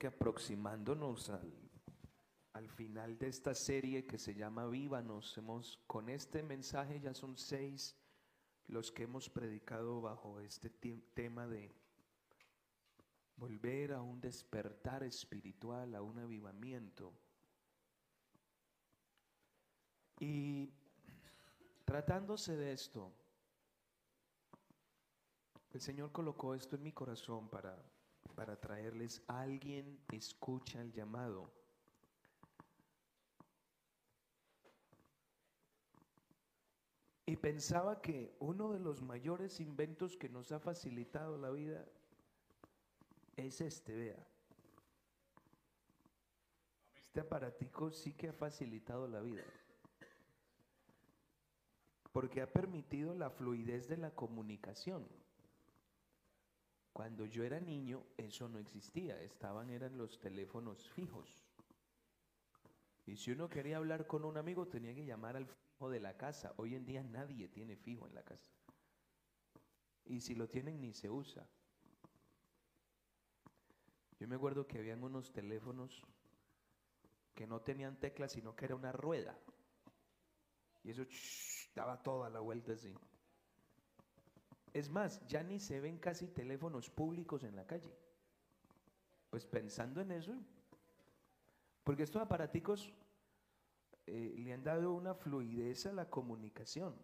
que aproximándonos al, al final de esta serie que se llama Vívanos. Hemos, con este mensaje ya son seis los que hemos predicado bajo este tema de volver a un despertar espiritual, a un avivamiento. Y tratándose de esto, el Señor colocó esto en mi corazón para, para traerles, alguien escucha el llamado. Y pensaba que uno de los mayores inventos que nos ha facilitado la vida es este, vea. Este aparatico sí que ha facilitado la vida. Porque ha permitido la fluidez de la comunicación. Cuando yo era niño, eso no existía. Estaban, eran los teléfonos fijos. Y si uno quería hablar con un amigo, tenía que llamar al fijo de la casa. Hoy en día nadie tiene fijo en la casa. Y si lo tienen, ni se usa. Yo me acuerdo que habían unos teléfonos que no tenían teclas, sino que era una rueda. Y eso daba toda la vuelta así. Es más, ya ni se ven casi teléfonos públicos en la calle. Pues pensando en eso, porque estos aparaticos eh, le han dado una fluidez a la comunicación.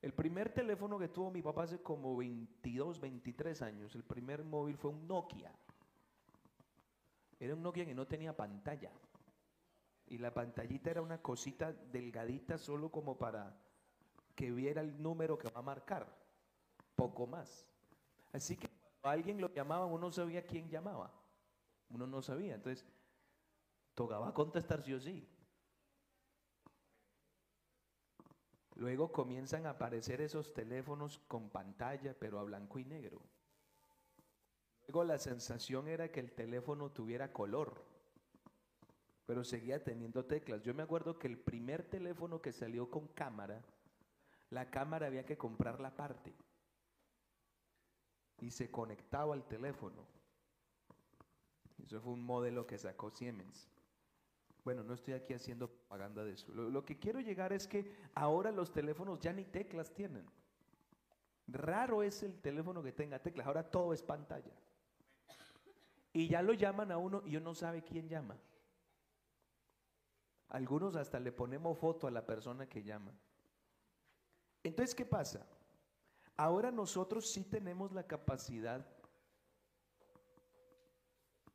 El primer teléfono que tuvo mi papá hace como 22, 23 años, el primer móvil fue un Nokia. Era un Nokia que no tenía pantalla. Y la pantallita era una cosita delgadita solo como para que viera el número que va a marcar. Poco más. Así que cuando alguien lo llamaba, uno no sabía quién llamaba. Uno no sabía. Entonces, tocaba contestar sí o sí. Luego comienzan a aparecer esos teléfonos con pantalla, pero a blanco y negro. Luego la sensación era que el teléfono tuviera color, pero seguía teniendo teclas. Yo me acuerdo que el primer teléfono que salió con cámara, la cámara había que comprar la parte y se conectaba al teléfono. Eso fue un modelo que sacó Siemens. Bueno, no estoy aquí haciendo propaganda de eso. Lo, que quiero llegar es que ahora los teléfonos ya ni teclas tienen. Raro es el teléfono que tenga teclas, ahora todo es pantalla. Y ya lo llaman a uno y uno no sabe quién llama. Algunos hasta le ponemos foto a la persona que llama. Entonces, ¿qué pasa? Ahora nosotros sí tenemos la capacidad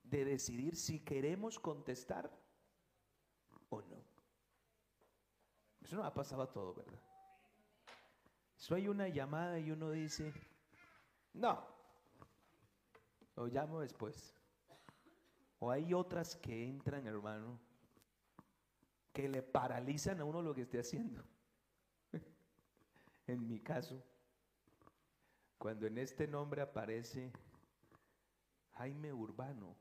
de decidir si queremos contestar o no. Eso no ha pasado a todo, ¿verdad? Eso hay una llamada y uno dice, no, lo llamo después. O hay otras que entran, hermano, que le paralizan a uno lo que esté haciendo. en mi caso, cuando en este nombre aparece Jaime Urbano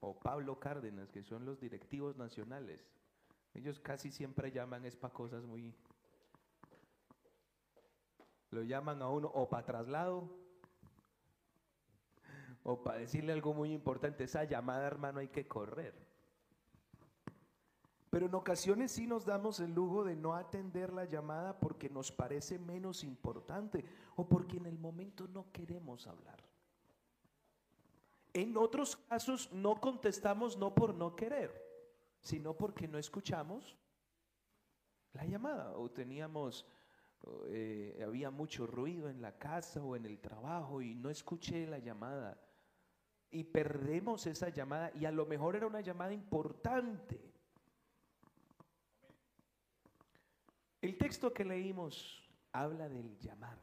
o Pablo Cárdenas, que son los directivos nacionales, ellos casi siempre llaman es para cosas muy... Lo llaman a uno o para traslado o para decirle algo muy importante, esa llamada, hermano, hay que correr. Pero en ocasiones sí nos damos el lujo de no atender la llamada porque nos parece menos importante o porque en el momento no queremos hablar. En otros casos no contestamos no por no querer, sino porque no escuchamos la llamada o teníamos eh, había mucho ruido en la casa o en el trabajo y no escuché la llamada y perdemos esa llamada y a lo mejor era una llamada importante. El texto que leímos habla del llamar.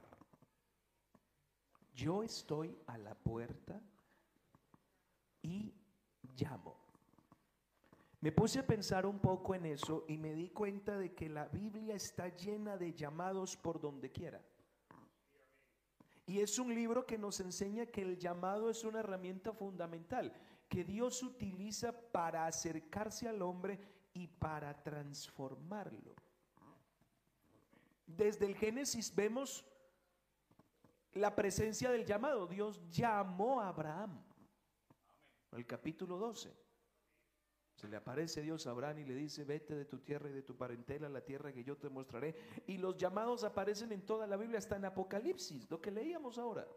Yo estoy a la puerta y llamo. Me puse a pensar un poco en eso y me di cuenta de que la Biblia está llena de llamados por donde quiera. Y es un libro que nos enseña que el llamado es una herramienta fundamental, que Dios utiliza para acercarse al hombre y para transformarlo. Desde el Génesis vemos la presencia del llamado. Dios llamó a Abraham. El capítulo 12. Se le aparece Dios a Abraham y le dice, vete de tu tierra y de tu parentela la tierra que yo te mostraré. Y los llamados aparecen en toda la Biblia, hasta en Apocalipsis, lo que leíamos ahora.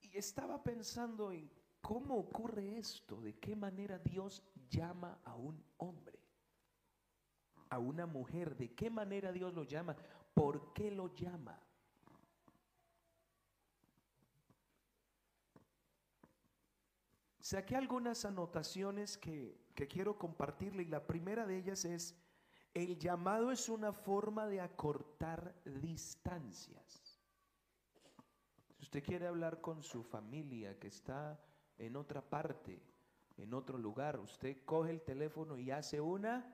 Y estaba pensando en cómo ocurre esto, de qué manera Dios llama a un hombre, a una mujer, de qué manera Dios lo llama, por qué lo llama. Saqué algunas anotaciones que, quiero compartirle y la primera de ellas es, el llamado es una forma de acortar distancias. Si usted quiere hablar con su familia que está en otra parte, en otro lugar, usted coge el teléfono y hace una...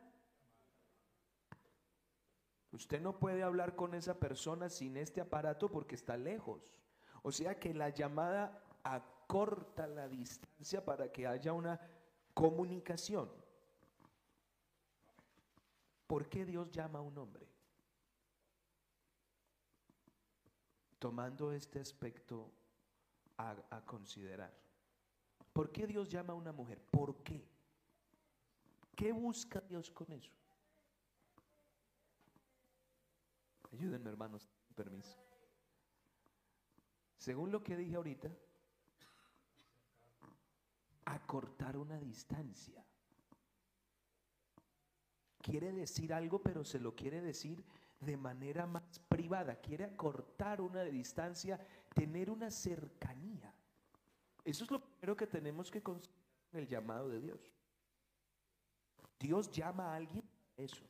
Usted no puede hablar con esa persona sin este aparato porque está lejos. O sea que la llamada a corta la distancia para que haya una comunicación. ¿Por qué Dios llama a un hombre? Tomando este aspecto a, considerar. ¿Por qué Dios llama a una mujer? ¿Por qué? ¿Qué busca Dios con eso? Ayúdenme hermanos, permiso. Según lo que dije ahorita, acortar una distancia. Quiere decir algo, pero se lo quiere decir de manera más privada. Quiere acortar una distancia, tener una cercanía. Eso es lo primero que tenemos que considerar en el llamado de Dios. Dios llama a alguien eso.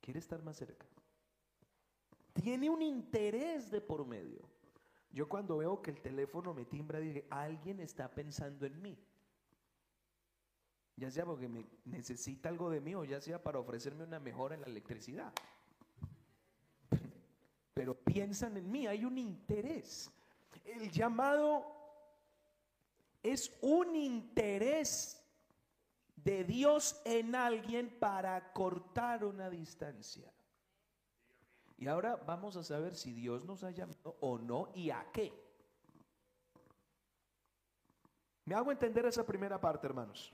Quiere estar más cerca. Tiene un interés de por medio. Yo cuando veo que el teléfono me timbra, dije, alguien está pensando en mí. Ya sea porque me necesita algo de mí o ya sea para ofrecerme una mejora en la electricidad. Pero piensan en mí, hay un interés. El llamado es un interés de Dios en alguien para cortar una distancia. Y ahora vamos a saber si Dios nos ha llamado o no y a qué. ¿Me hago entender esa primera parte, hermanos?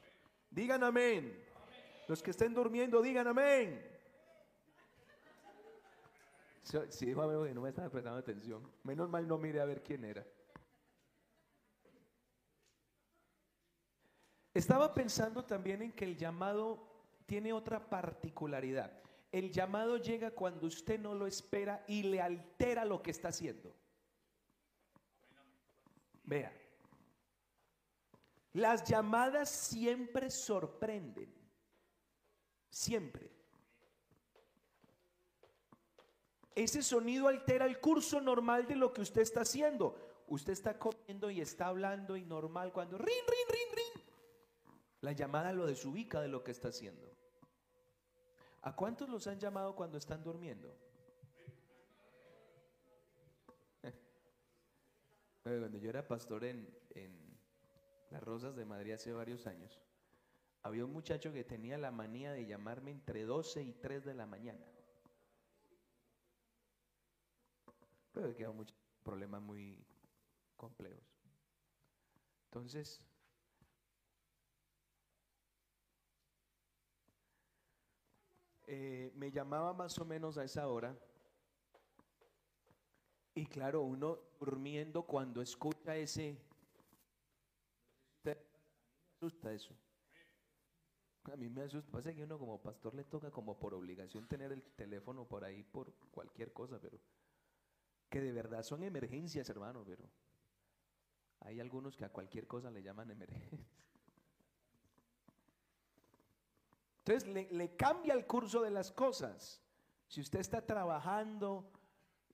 Digan amén. Los que estén durmiendo, digan amén. Si dijo amén, no me estaba prestando atención. Menos mal no mire a ver quién era. Estaba pensando también en que el llamado tiene otra particularidad. El llamado llega cuando usted no lo espera y le altera lo que está haciendo. Vea, las llamadas siempre sorprenden, siempre. Ese sonido altera el curso normal de lo que usted está haciendo. Usted está comiendo y está hablando y normal cuando rin, rin, rin, rin. La llamada lo desubica de lo que está haciendo. ¿A cuántos los han llamado cuando están durmiendo? Cuando yo era pastor en, Las Rosas de Madrid hace varios años, había un muchacho que tenía la manía de llamarme entre 12 y 3 de la mañana. Pero quedó muchos problemas muy complejos. Entonces, Eh, me llamaba más o menos a esa hora. Y claro, uno durmiendo cuando escucha ese... asusta eso. A mí me asusta. Pasa que uno como pastor le toca como por obligación tener el teléfono por ahí por cualquier cosa, pero que de verdad son emergencias, hermano, pero hay algunos que a cualquier cosa le llaman emergencia. Entonces le, cambia el curso de las cosas. Si usted está trabajando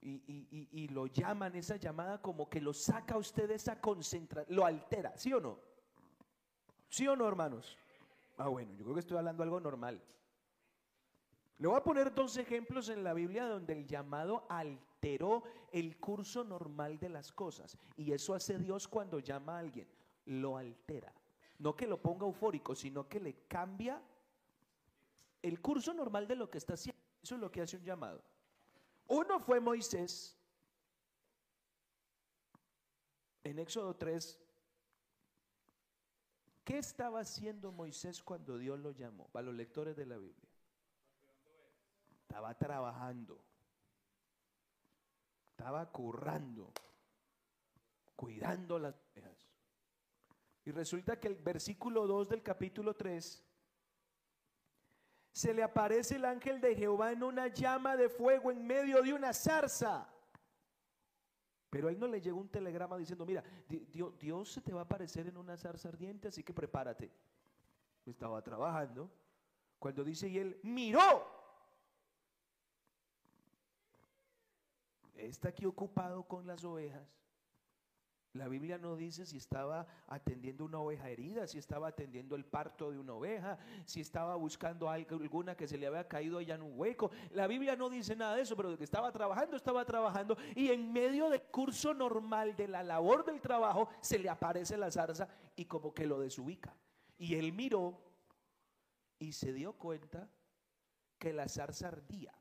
y, lo llaman, esa llamada como que lo saca a usted de esa concentración, lo altera, ¿sí o no? ¿Sí o no, hermanos? Ah, bueno, yo creo que estoy hablando algo normal. Le voy a poner dos ejemplos en la Biblia donde el llamado alteró el curso normal de las cosas. Y eso hace Dios cuando llama a alguien. Lo altera. No que lo ponga eufórico, sino que le cambia el curso normal de lo que está haciendo. Eso es lo que hace un llamado. Uno fue Moisés. En Éxodo 3, ¿qué estaba haciendo Moisés cuando Dios lo llamó? Para los lectores de la Biblia. Estaba trabajando. Estaba currando. Cuidando las ovejas. Y resulta que el versículo 2 del capítulo 3 se le aparece el ángel de Jehová en una llama de fuego en medio de una zarza. Pero a él no le llegó un telegrama diciendo, mira, Dios, se te va a aparecer en una zarza ardiente, así que prepárate. Estaba trabajando. Cuando dice, y él miró. Está aquí ocupado con las ovejas. La Biblia no dice si estaba atendiendo una oveja herida, si estaba atendiendo el parto de una oveja, si estaba buscando alguna que se le había caído allá en un hueco. La Biblia no dice nada de eso, pero de que estaba trabajando, estaba trabajando. Y en medio del curso normal de la labor del trabajo, se le aparece la zarza y como que lo desubica. Y él miró y se dio cuenta que la zarza ardía.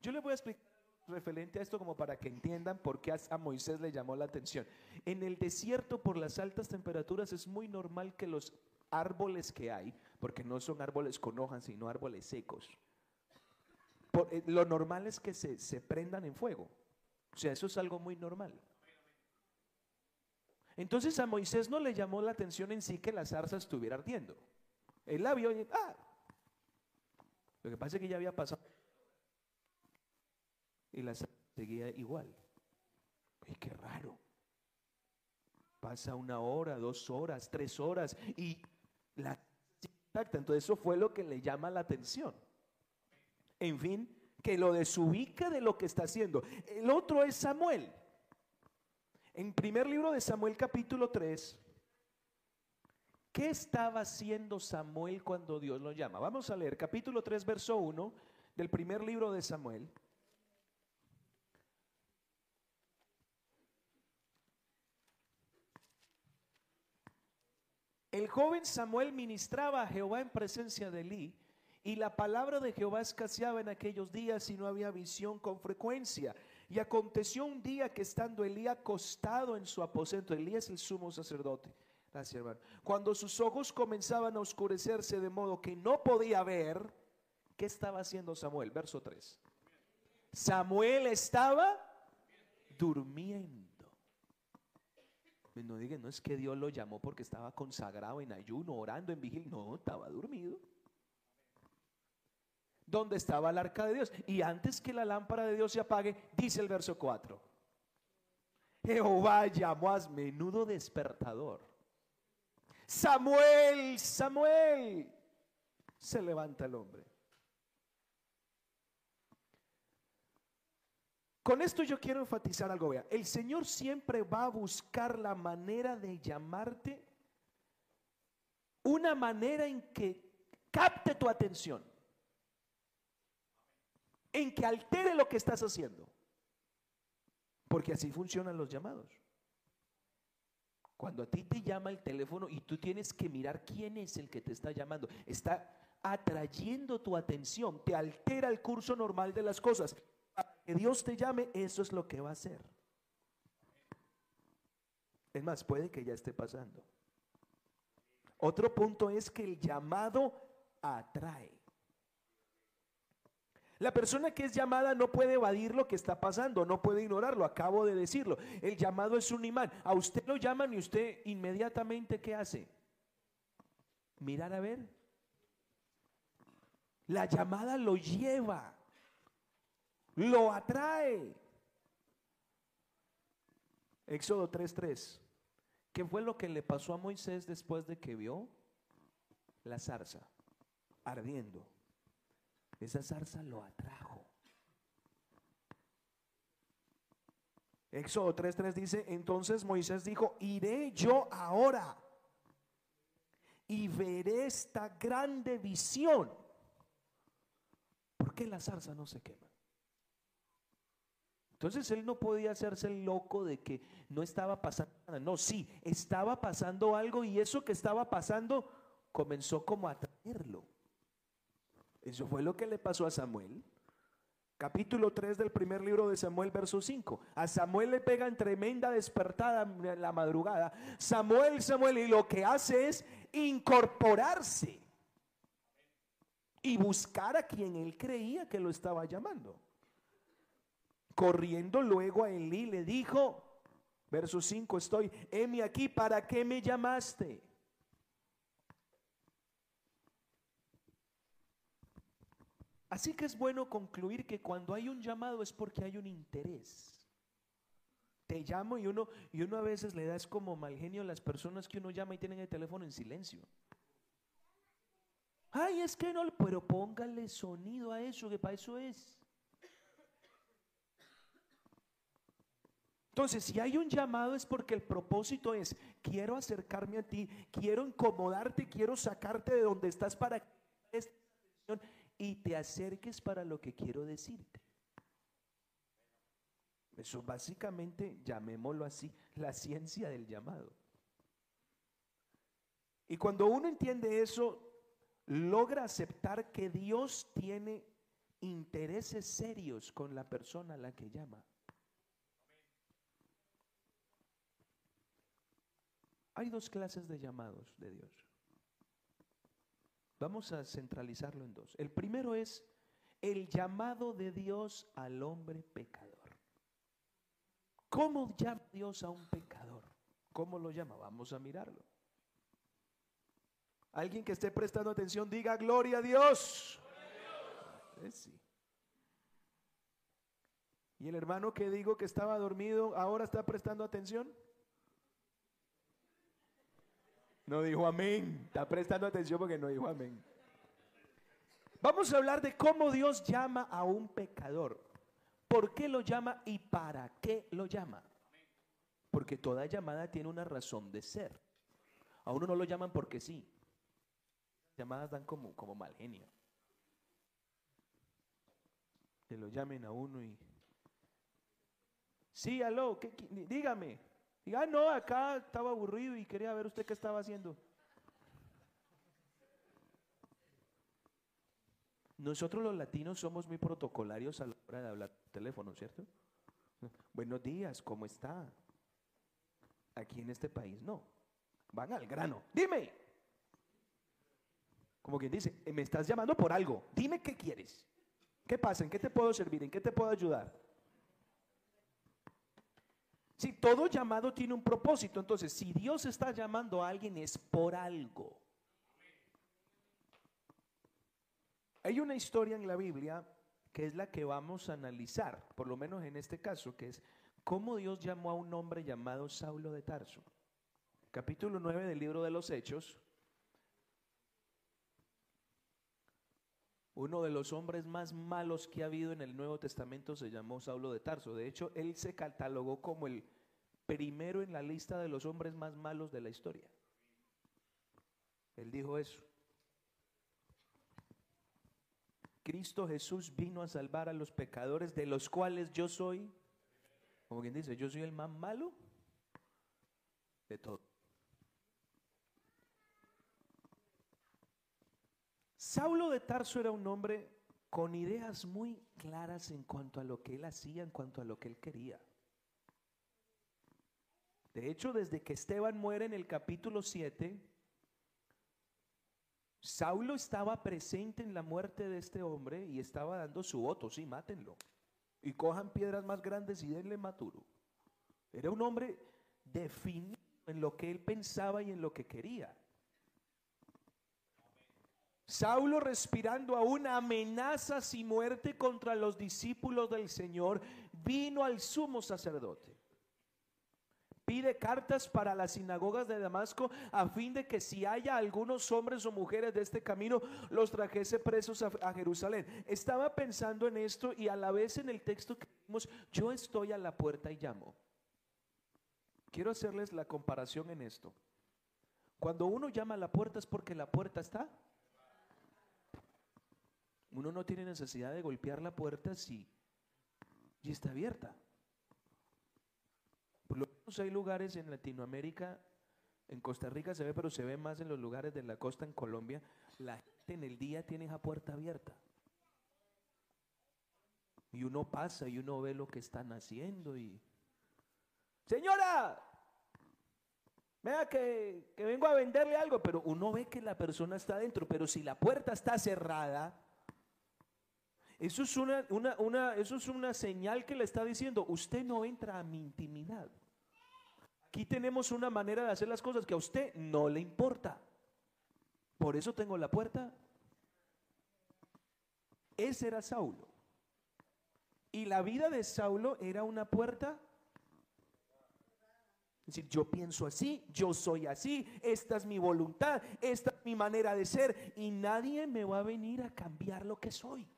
Yo le voy a explicar referente a esto como para que entiendan por qué a Moisés le llamó la atención. En el desierto por las altas temperaturas es muy normal que los árboles que hay, porque no son árboles con hojas, sino árboles secos, eh, lo normal es que se, prendan en fuego. O sea, eso es algo muy normal. Entonces a Moisés no le llamó la atención en sí que la zarza estuviera ardiendo. Él la vio y, ah, lo que pasa es que ya había pasado y la seguía igual. Y qué raro. Pasa una hora, dos horas, tres horas y la Entonces eso fue lo que le llama la atención. En fin, que lo desubica de lo que está haciendo. El otro es Samuel. En primer libro de Samuel capítulo 3, ¿qué estaba haciendo Samuel cuando Dios lo llama? Vamos a leer capítulo 3, verso 1 del primer libro de Samuel. El joven Samuel ministraba a Jehová en presencia de Elí, y la palabra de Jehová escaseaba en aquellos días y no había visión con frecuencia. Y aconteció un día que estando Elí acostado en su aposento, Elí es el sumo sacerdote, gracias hermano, cuando sus ojos comenzaban a oscurecerse de modo que no podía ver, ¿qué estaba haciendo Samuel? Verso 3. Samuel estaba durmiendo. No digan, no es que Dios lo llamó porque estaba consagrado en ayuno, orando, en vigil. No, estaba dormido. ¿Dónde estaba el arca de Dios? Y antes que la lámpara de Dios se apague, dice el verso 4. Jehová llamó a menudo despertador. Samuel, Samuel. Se levanta el hombre. Con esto yo quiero enfatizar algo, vea. El Señor siempre va a buscar la manera de llamarte, una manera en que capte tu atención, en que altere lo que estás haciendo. Porque así funcionan los llamados. Cuando a ti te llama el teléfono y tú tienes que mirar quién es el que te está llamando, está atrayendo tu atención, te altera el curso normal de las cosas que Dios te llame, eso es lo que va a hacer. Es más, puede que ya esté pasando. Otro punto es que el llamado atrae. La persona que es llamada no puede evadir lo que está pasando, no puede ignorarlo, acabo de decirlo. El llamado es un imán. A usted lo llaman y usted inmediatamente ¿qué hace? Mirar a ver. La llamada lo lleva lo atrae. Éxodo 3:3. ¿Qué fue lo que le pasó a Moisés después de que vio la zarza ardiendo? Esa zarza lo atrajo. Éxodo 3:3 dice, entonces Moisés dijo, iré yo ahora y veré esta grande visión. ¿Por qué la zarza no se quema? Entonces él no podía hacerse el loco de que no estaba pasando nada. No, sí, estaba pasando algo y eso que estaba pasando comenzó como a traerlo. Eso fue lo que le pasó a Samuel. Capítulo 3 del primer libro de Samuel, verso 5. A Samuel le pegan tremenda despertada la madrugada. Samuel, Samuel, y lo que hace es incorporarse y buscar a quien él creía que lo estaba llamando. Corriendo luego a Elí le dijo, verso 5, estoy, heme aquí, ¿para qué me llamaste? Así que es bueno concluir que cuando hay un llamado es porque hay un interés. Te llamo y uno, y uno a veces le das como mal genio a las personas que uno llama y tienen el teléfono en silencio. Ay, es que no, pero póngale sonido a eso, que para eso es. Entonces, si hay un llamado es porque el propósito es, quiero acercarme a ti, quiero incomodarte, quiero sacarte de donde estás para que y te acerques para lo que quiero decirte. Eso básicamente, llamémoslo así, la ciencia del llamado. Y cuando uno entiende eso, logra aceptar que Dios tiene intereses serios con la persona a la que llama. Hay dos clases de llamados de Dios. Vamos a centralizarlo en dos. El primero es el llamado de Dios al hombre pecador. ¿Cómo llama Dios a un pecador? ¿Cómo lo llama? Vamos a mirarlo. Alguien que esté prestando atención, diga gloria a Dios. Eh, ¿Y el hermano que digo que estaba dormido ahora está prestando atención? No dijo amén. Está prestando atención porque no dijo amén. Vamos a hablar de cómo Dios llama a un pecador. ¿Por qué lo llama y para qué lo llama? Porque toda llamada tiene una razón de ser. A uno no lo llaman porque sí. Llamadas dan como, como mal genio. Que lo llamen a uno y... Sí, aló, dígame. Diga, ah, no, acá estaba aburrido y quería ver usted qué estaba haciendo. Nosotros los latinos somos muy protocolarios a la hora de hablar teléfono, ¿cierto? Buenos días, ¿cómo está? Aquí en este país no. Van al grano. Dime. Como quien dice, me estás llamando por algo. Dime qué quieres. ¿Qué pasa? ¿En qué te puedo servir? ¿En qué te puedo ayudar? Si todo llamado tiene un propósito, entonces si Dios está llamando a alguien es por algo. Hay una historia en la Biblia que es la que vamos a analizar, por lo menos en este caso, que es cómo Dios llamó a un hombre llamado Saulo de Tarso. Capítulo 9 del libro de los Hechos. Uno de los hombres más malos que ha habido en el Nuevo Testamento se llamó Saulo de Tarso. De hecho, él se catalogó como el primero en la lista de los hombres más malos de la historia. Él dijo eso. Cristo Jesús vino a salvar a los pecadores, de los cuales yo soy, como quien dice, yo soy el más malo de todos. Saulo de Tarso era un hombre con ideas muy claras en cuanto a lo que él hacía, en cuanto a lo que él quería. De hecho, desde que Esteban muere en el capítulo 7, Saulo estaba presente en la muerte de este hombre y estaba dando su voto, sí, mátenlo. Y cojan piedras más grandes y denle maturo. Era un hombre definido en lo que él pensaba y en lo que quería. Saulo respirando aún amenazas y muerte contra los discípulos del Señor, vino al sumo sacerdote. Pide cartas para las sinagogas de Damasco a fin de que si haya algunos hombres o mujeres de este camino, los trajese presos a, Jerusalén. Estaba pensando en esto y a la vez en el texto que vimos, yo estoy a la puerta y llamo. Quiero hacerles la comparación en esto. Cuando uno llama a la puerta es porque la puerta está uno no tiene necesidad de golpear la puerta si y está abierta. Por lo menos hay lugares en Latinoamérica, en Costa Rica se ve, pero se ve más en los lugares de la costa, en Colombia, la gente en el día tiene esa puerta abierta. Y uno pasa y uno ve lo que están haciendo y... Señora, vea que, que vengo a venderle algo, pero uno ve que la persona está adentro, pero si la puerta está cerrada, eso es una, una, una, eso es una señal que le está diciendo, usted no entra a mi intimidad. Aquí tenemos una manera de hacer las cosas que a usted no le importa. Por eso tengo la puerta. Ese era Saulo. Y la vida de Saulo era una puerta. Es decir, yo pienso así, yo soy así, esta es mi voluntad, esta es mi manera de ser y nadie me va a venir a cambiar lo que soy.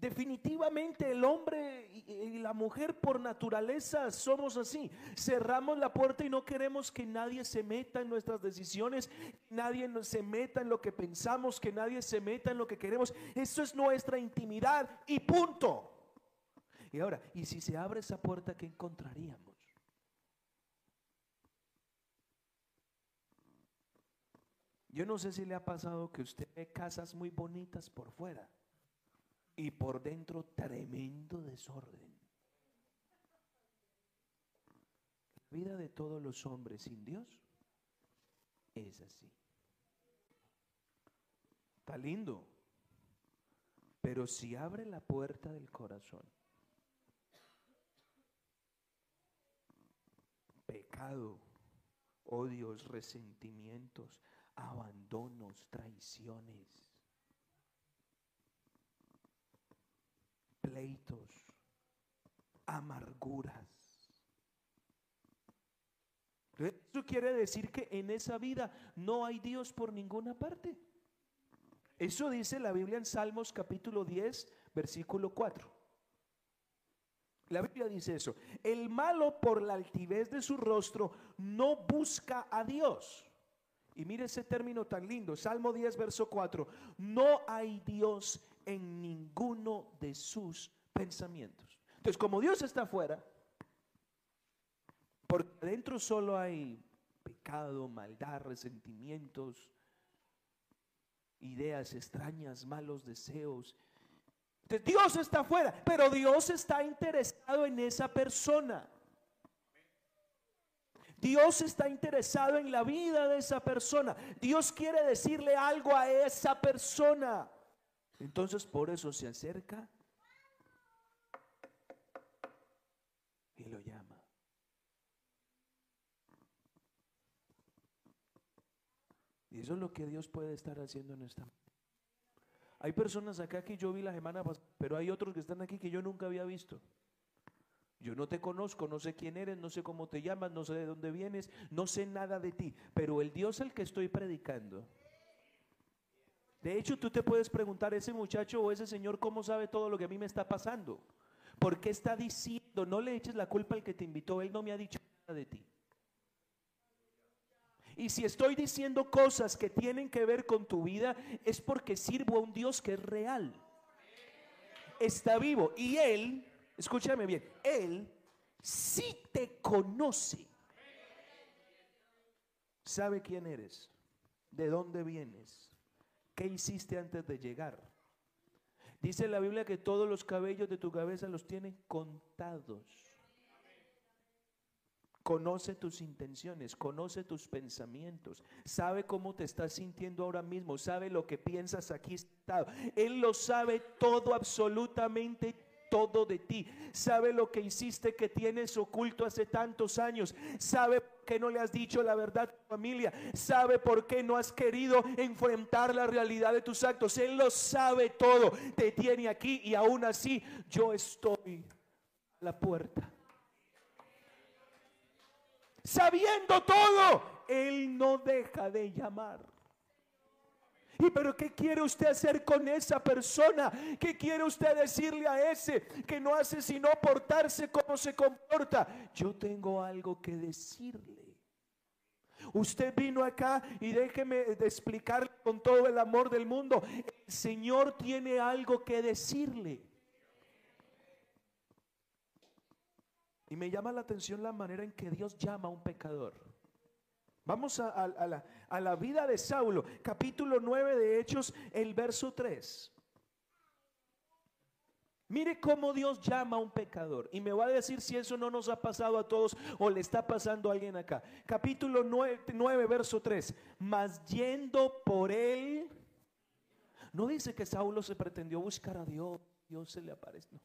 Definitivamente el hombre y la mujer por naturaleza somos así. Cerramos la puerta y no queremos que nadie se meta en nuestras decisiones, nadie se meta en lo que pensamos, que nadie se meta en lo que queremos. Eso es nuestra intimidad y punto. Y ahora, ¿y si se abre esa puerta, qué encontraríamos? Yo no sé si le ha pasado que usted ve casas muy bonitas por fuera y por dentro tremendo desorden. La vida de todos los hombres sin Dios es así. Está lindo. Pero si abre la puerta del corazón, pecado, odios, resentimientos, abandonos, traiciones, pleitos, amarguras. Eso quiere decir que en esa vida no hay Dios por ninguna parte. Eso dice la Biblia en Salmos capítulo 10, versículo 4. La Biblia dice eso. El malo por la altivez de su rostro no busca a Dios. Y mire ese término tan lindo, Salmo 10, verso 4. No hay Dios en ninguno de sus pensamientos. Entonces, como Dios está afuera, porque dentro solo hay pecado, maldad, resentimientos, ideas extrañas, malos deseos. Entonces, Dios está afuera, pero Dios está interesado en esa persona. Dios está interesado en la vida de esa persona. Dios quiere decirle algo a esa persona. Entonces por eso se acerca y lo llama. Y eso es lo que Dios puede estar haciendo en esta. Hay personas acá que yo vi la semana pasada, pero hay otros que están aquí que yo nunca había visto. Yo no te conozco, no sé quién eres, no sé cómo te llamas, no sé de dónde vienes, no sé nada de ti, pero el Dios al que estoy predicando de hecho, tú te puedes preguntar, ese muchacho o ese señor, ¿cómo sabe todo lo que a mí me está pasando? ¿Por qué está diciendo? No le eches la culpa al que te invitó, él no me ha dicho nada de ti. Y si estoy diciendo cosas que tienen que ver con tu vida, es porque sirvo a un Dios que es real. Está vivo. Y Él, escúchame bien, Él sí te conoce. Sabe quién eres, de dónde vienes ¿Qué hiciste antes de llegar? Dice la Biblia que todos los cabellos de tu cabeza los tiene contados. Conoce tus intenciones, conoce tus pensamientos, sabe cómo te estás sintiendo ahora mismo, sabe lo que piensas aquí. Él lo sabe todo, absolutamente todo de ti. Sabe lo que hiciste que tienes oculto hace tantos años. Sabe qué no le has dicho la verdad familia. Sabe por qué no has querido enfrentar la realidad de tus actos. Él lo sabe todo. Te tiene aquí y aún así yo estoy a la puerta. Sabiendo todo, Él no deja de llamar. ¿Y pero qué quiere usted hacer con esa persona? ¿Qué quiere usted decirle a ese que no hace sino portarse como se comporta? Yo tengo algo que decirle. Usted vino acá y déjeme explicar con todo el amor del mundo. El Señor tiene algo que decirle. Y me llama la atención la manera en que Dios llama a un pecador. Vamos a, la, la, vida de Saulo, capítulo 9 de Hechos, el verso 3. Mire cómo Dios llama a un pecador. Y me va a decir si eso no nos ha pasado a todos o le está pasando a alguien acá. Capítulo 9, verso 3. Mas yendo por él. No dice que Saulo se pretendió buscar a Dios. Dios se le apareció.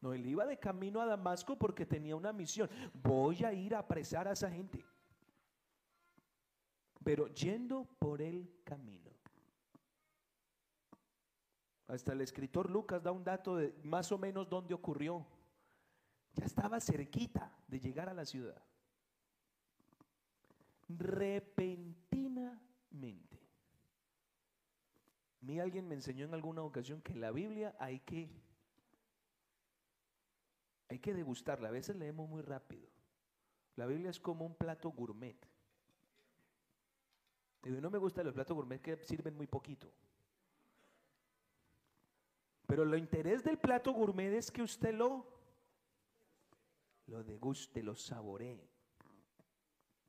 No. no, él iba de camino a Damasco porque tenía una misión. Voy a ir a apresar a esa gente. Pero yendo por el camino. Hasta el escritor Lucas da un dato de más o menos dónde ocurrió. Ya estaba cerquita de llegar a la ciudad. Repentinamente. A mí alguien me enseñó en alguna ocasión que la Biblia hay que hay que degustarla. A veces leemos muy rápido. La Biblia es como un plato gourmet. Y no me gustan los platos gourmet que sirven muy poquito. Pero lo interés del plato gourmet es que usted lo, lo deguste, lo saboree.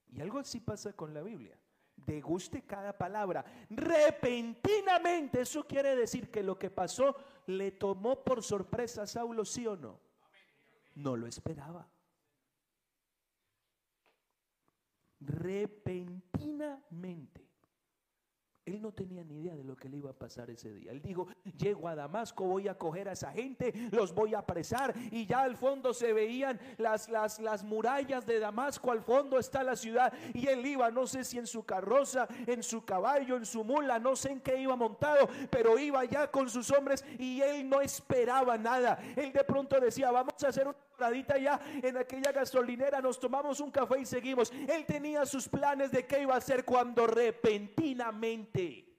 Y algo así pasa con la Biblia. Deguste cada palabra. Repentinamente, eso quiere decir que lo que pasó le tomó por sorpresa a Saulo, sí o no. No lo esperaba. Repentinamente. Él no tenía ni idea de lo que le iba a pasar ese día. Él dijo, llego a Damasco, voy a coger a esa gente, los voy a apresar. Y ya al fondo se veían las, las, las murallas de Damasco, al fondo está la ciudad. Y él iba, no sé si en su carroza, en su caballo, en su mula, no sé en qué iba montado, pero iba ya con sus hombres y él no esperaba nada. Él de pronto decía, vamos a hacer una ya en aquella gasolinera, nos tomamos un café y seguimos. Él tenía sus planes de qué iba a hacer cuando repentinamente.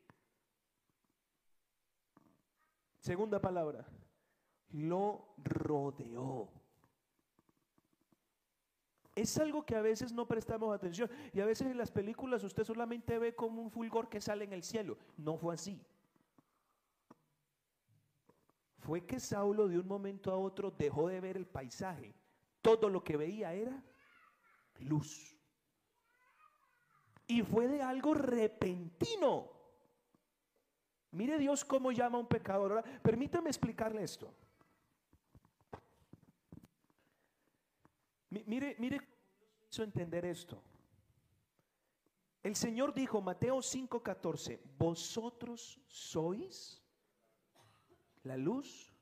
Segunda palabra, lo rodeó. Es algo que a veces no prestamos atención y a veces en las películas usted solamente ve como un fulgor que sale en el cielo. No fue así fue que Saulo de un momento a otro dejó de ver el paisaje. Todo lo que veía era luz. Y fue de algo repentino. Mire Dios cómo llama a un pecador. permítame explicarle esto. Mire, mire hizo entender esto. El Señor dijo, Mateo 5:14, vosotros sois la luz.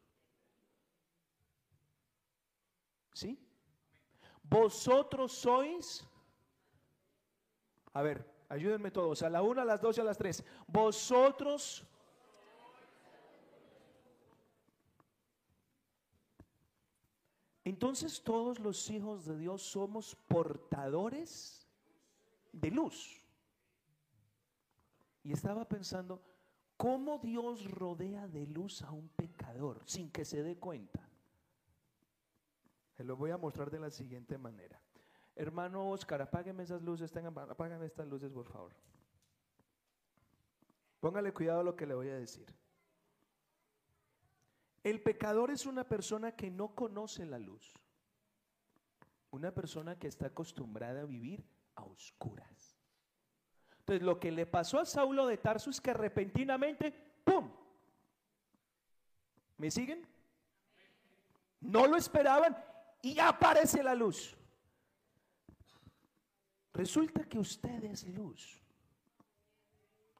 ¿Sí? Vosotros sois. A ver, ayúdenme todos. A la una, a las dos y a las tres. Vosotros. Entonces todos los hijos de Dios somos portadores de luz. Y estaba pensando, ¿Cómo Dios rodea de luz a un pecador sin que se dé cuenta? Se lo voy a mostrar de la siguiente manera. Hermano Oscar, apágueme esas luces, tengan, estas luces, por favor. Póngale cuidado a lo que le voy a decir. El pecador es una persona que no conoce la luz. Una persona que está acostumbrada a vivir a oscuras. Entonces lo que le pasó a Saulo de Tarso es que repentinamente, ¡pum! ¿Me siguen? No lo esperaban y aparece la luz. Resulta que usted es luz.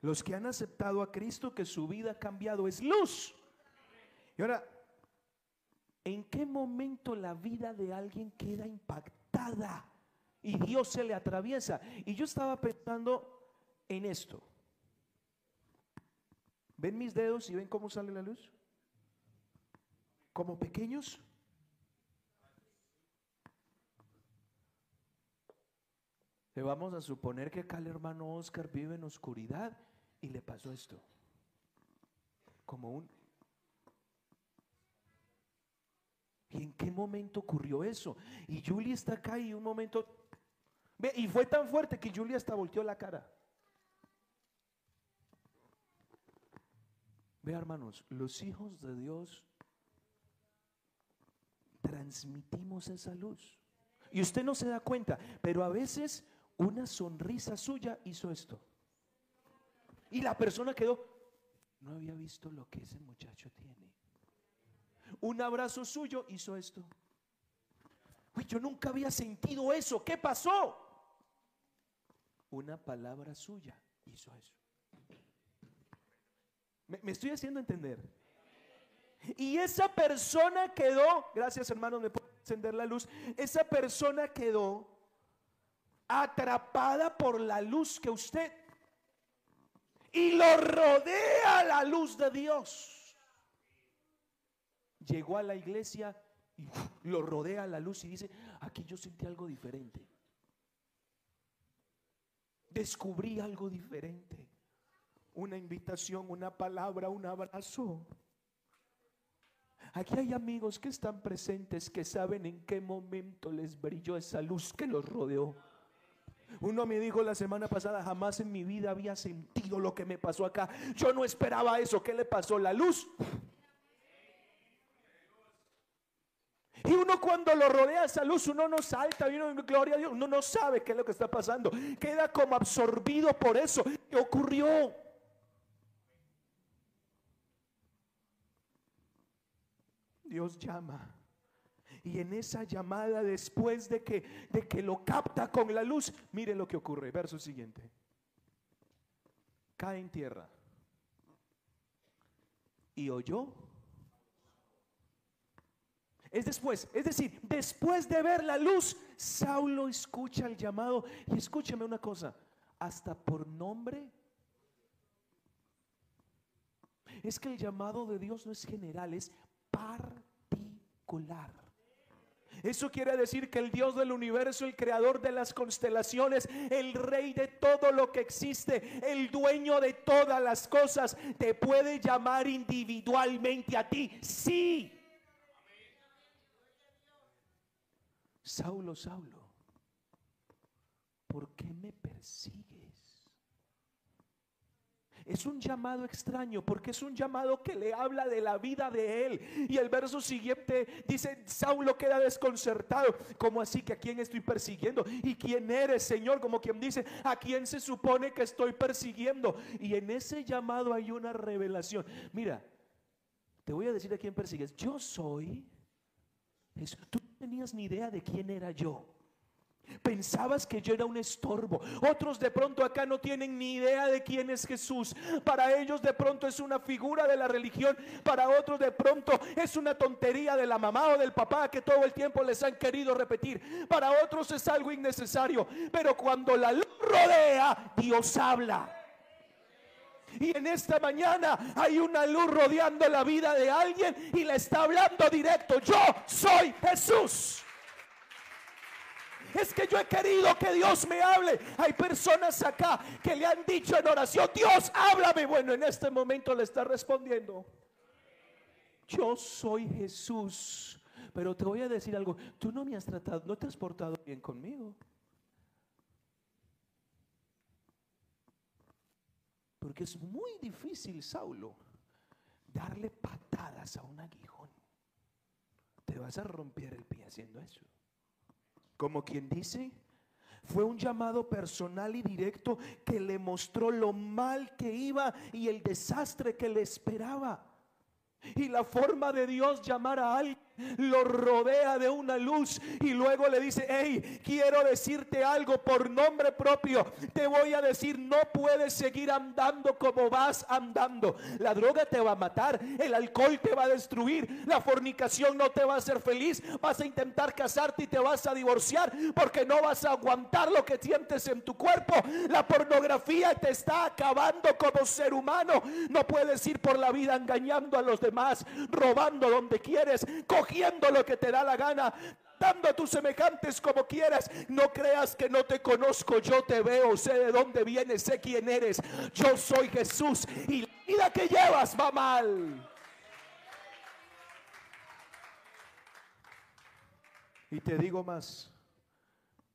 Los que han aceptado a Cristo, que su vida ha cambiado, es luz. Y ahora, ¿en qué momento la vida de alguien queda impactada? Y Dios se le atraviesa. Y yo estaba pensando, en esto. ¿Ven mis dedos y ven cómo sale la luz? Como pequeños. Le vamos a suponer que acá el hermano Oscar vive en oscuridad y le pasó esto. Como un... ¿Y en qué momento ocurrió eso? Y Julia está acá y un momento... Y fue tan fuerte que Julia hasta volteó la cara. Ve hermanos, los hijos de Dios transmitimos esa luz. Y usted no se da cuenta, pero a veces una sonrisa suya hizo esto. Y la persona quedó, no había visto lo que ese muchacho tiene. Un abrazo suyo hizo esto. Uy, yo nunca había sentido eso. ¿Qué pasó? Una palabra suya hizo eso. Me, estoy haciendo entender. Y esa persona quedó, gracias hermanos, me puedo encender la luz. Esa persona quedó atrapada por la luz que usted y lo rodea la luz de Dios. Llegó a la iglesia y lo rodea la luz y dice, aquí yo sentí algo diferente. Descubrí algo diferente. Una invitación, una palabra, un abrazo. Aquí hay amigos que están presentes que saben en qué momento les brilló esa luz que los rodeó. Uno me dijo la semana pasada, jamás en mi vida había sentido lo que me pasó acá. Yo no esperaba eso. ¿Qué le pasó? La luz. Y uno cuando lo rodea esa luz, uno no salta, uno, gloria a Dios, uno no sabe qué es lo que está pasando. Queda como absorbido por eso. ¿Qué ocurrió? Dios llama. Y en esa llamada, después de que, de que lo capta con la luz, mire lo que ocurre. Verso siguiente. Cae en tierra. Y oyó. Es después, es decir, después de ver la luz, Saulo escucha el llamado. Y escúcheme una cosa, hasta por nombre. Es que el llamado de Dios no es general, es particular. Eso quiere decir que el Dios del universo, el creador de las constelaciones, el rey de todo lo que existe, el dueño de todas las cosas, te puede llamar individualmente a ti. Sí. Saulo, Saulo, ¿por qué me persigues? Es un llamado extraño porque es un llamado que le habla de la vida de él. Y el verso siguiente dice, Saulo queda desconcertado. ¿Cómo así que a quién estoy persiguiendo? ¿Y quién eres, Señor? Como quien dice, ¿a quién se supone que estoy persiguiendo? Y en ese llamado hay una revelación. Mira, te voy a decir a quién persigues. Yo soy... Tú no tenías ni idea de quién era yo. Pensabas que yo era un estorbo. Otros de pronto acá no tienen ni idea de quién es Jesús. Para ellos de pronto es una figura de la religión. Para otros de pronto es una tontería de la mamá o del papá que todo el tiempo les han querido repetir. Para otros es algo innecesario. Pero cuando la luz rodea, Dios habla. Y en esta mañana hay una luz rodeando la vida de alguien y le está hablando directo. Yo soy Jesús. Es que yo he querido que Dios me hable. Hay personas acá que le han dicho en oración, Dios, háblame. Bueno, en este momento le está respondiendo. Yo soy Jesús. Pero te voy a decir algo, tú no me has tratado, no te has portado bien conmigo. Porque es muy difícil, Saulo, darle patadas a un aguijón. Te vas a romper el pie haciendo eso como quien dice, fue un llamado personal y directo que le mostró lo mal que iba y el desastre que le esperaba. Y la forma de Dios llamar a alguien lo rodea de una luz y luego le dice, hey, quiero decirte algo por nombre propio. Te voy a decir, no puedes seguir andando como vas andando. La droga te va a matar, el alcohol te va a destruir, la fornicación no te va a hacer feliz. Vas a intentar casarte y te vas a divorciar porque no vas a aguantar lo que sientes en tu cuerpo. La pornografía te está acabando como ser humano. No puedes ir por la vida engañando a los demás, robando donde quieres, cogiendo lo que te da la gana, dando a tus semejantes como quieras. No creas que no te conozco, yo te veo, sé de dónde vienes, sé quién eres. Yo soy Jesús y la vida que llevas va mal. Y te digo más,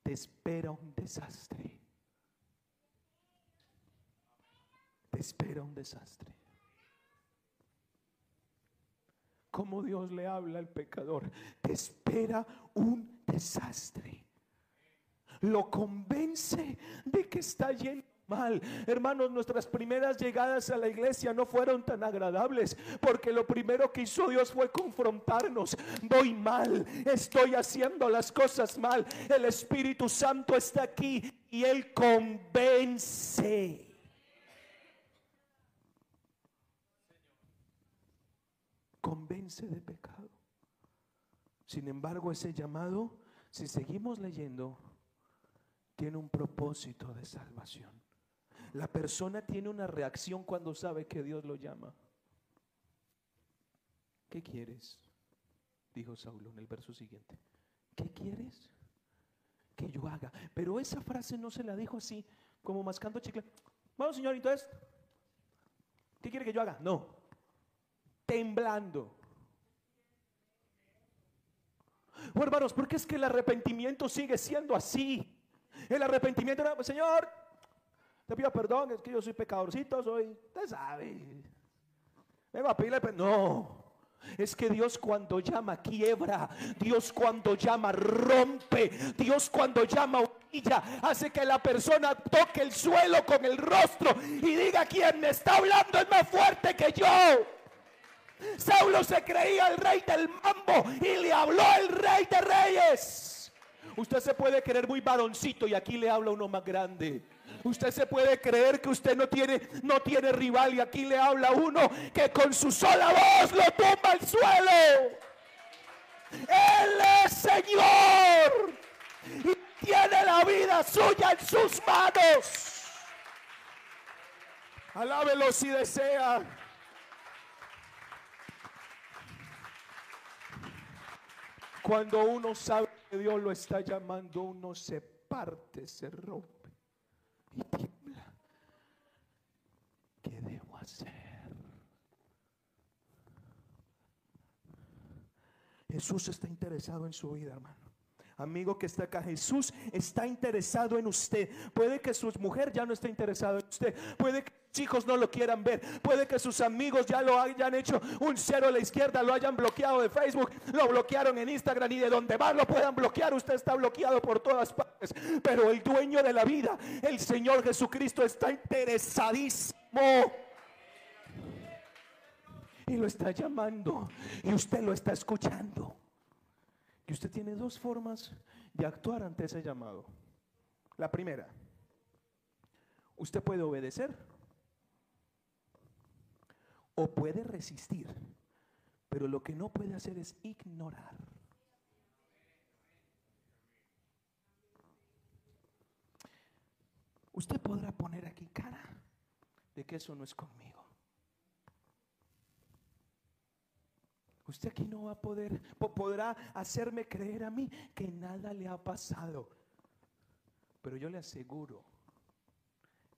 te espera un desastre. Te espera un desastre. Como Dios le habla al pecador. Te espera un desastre. lo convence de que está lleno mal. Hermanos, nuestras primeras llegadas a la iglesia no fueron tan agradables porque lo primero que hizo Dios fue confrontarnos. Voy mal, estoy haciendo las cosas mal. El Espíritu Santo está aquí y Él convence. Convence de pecado. Sin embargo, ese llamado, si seguimos leyendo, tiene un propósito de salvación. La persona tiene una reacción cuando sabe que Dios lo llama. ¿Qué quieres? Dijo Saulo en el verso siguiente. ¿Qué quieres? Que yo haga. Pero esa frase no se la dijo así, como mascando chicle. Vamos, señor, entonces, ¿qué quiere que yo haga? No. Temblando. Hermanos, porque es que el arrepentimiento sigue siendo así. El arrepentimiento, Señor, te pido perdón, es que yo soy pecadorcito, soy, usted sabe. Vengo a. No. Es que Dios cuando llama quiebra, Dios cuando llama rompe, Dios cuando llama humilla, hace que la persona toque el suelo con el rostro y diga quien me está hablando es más fuerte que yo. Saulo se creía el rey del mambo y le habló el rey de reyes. Usted se puede creer muy varoncito y aquí le habla uno más grande. Usted se puede creer que usted no tiene, no tiene rival y aquí le habla uno que con su sola voz lo tumba al suelo. Él es Señor y tiene la vida suya en sus manos. Alábelo si desea. Cuando uno sabe que Dios lo está llamando, uno se parte, se rompe y tiembla. ¿Qué debo hacer? Jesús está interesado en su vida, hermano. Amigo que está acá, Jesús está interesado en usted. Puede que su mujer ya no esté interesada en usted. Puede que sus hijos no lo quieran ver. Puede que sus amigos ya lo hayan hecho un cero a la izquierda, lo hayan bloqueado de Facebook, lo bloquearon en Instagram y de donde más lo puedan bloquear. Usted está bloqueado por todas partes. Pero el dueño de la vida, el Señor Jesucristo, está interesadísimo y lo está llamando y usted lo está escuchando. Y usted tiene dos formas de actuar ante ese llamado. La primera, usted puede obedecer o puede resistir, pero lo que no puede hacer es ignorar. Usted podrá poner aquí cara de que eso no es conmigo. Usted aquí no va a poder, podrá hacerme creer a mí que nada le ha pasado. Pero yo le aseguro,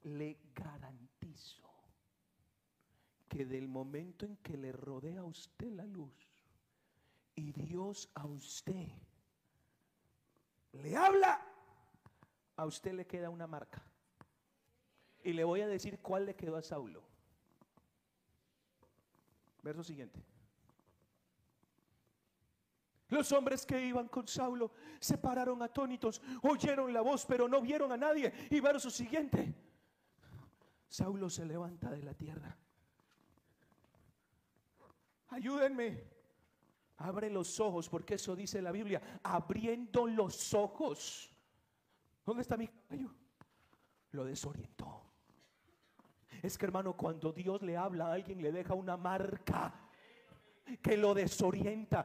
le garantizo que del momento en que le rodea a usted la luz y Dios a usted le habla, a usted le queda una marca. Y le voy a decir cuál le quedó a Saulo. Verso siguiente. Los hombres que iban con Saulo se pararon atónitos, oyeron la voz, pero no vieron a nadie. Y verso siguiente. Saulo se levanta de la tierra. Ayúdenme. Abre los ojos, porque eso dice la Biblia. Abriendo los ojos. ¿Dónde está mi caballo? Lo desorientó. Es que hermano, cuando Dios le habla a alguien, le deja una marca que lo desorienta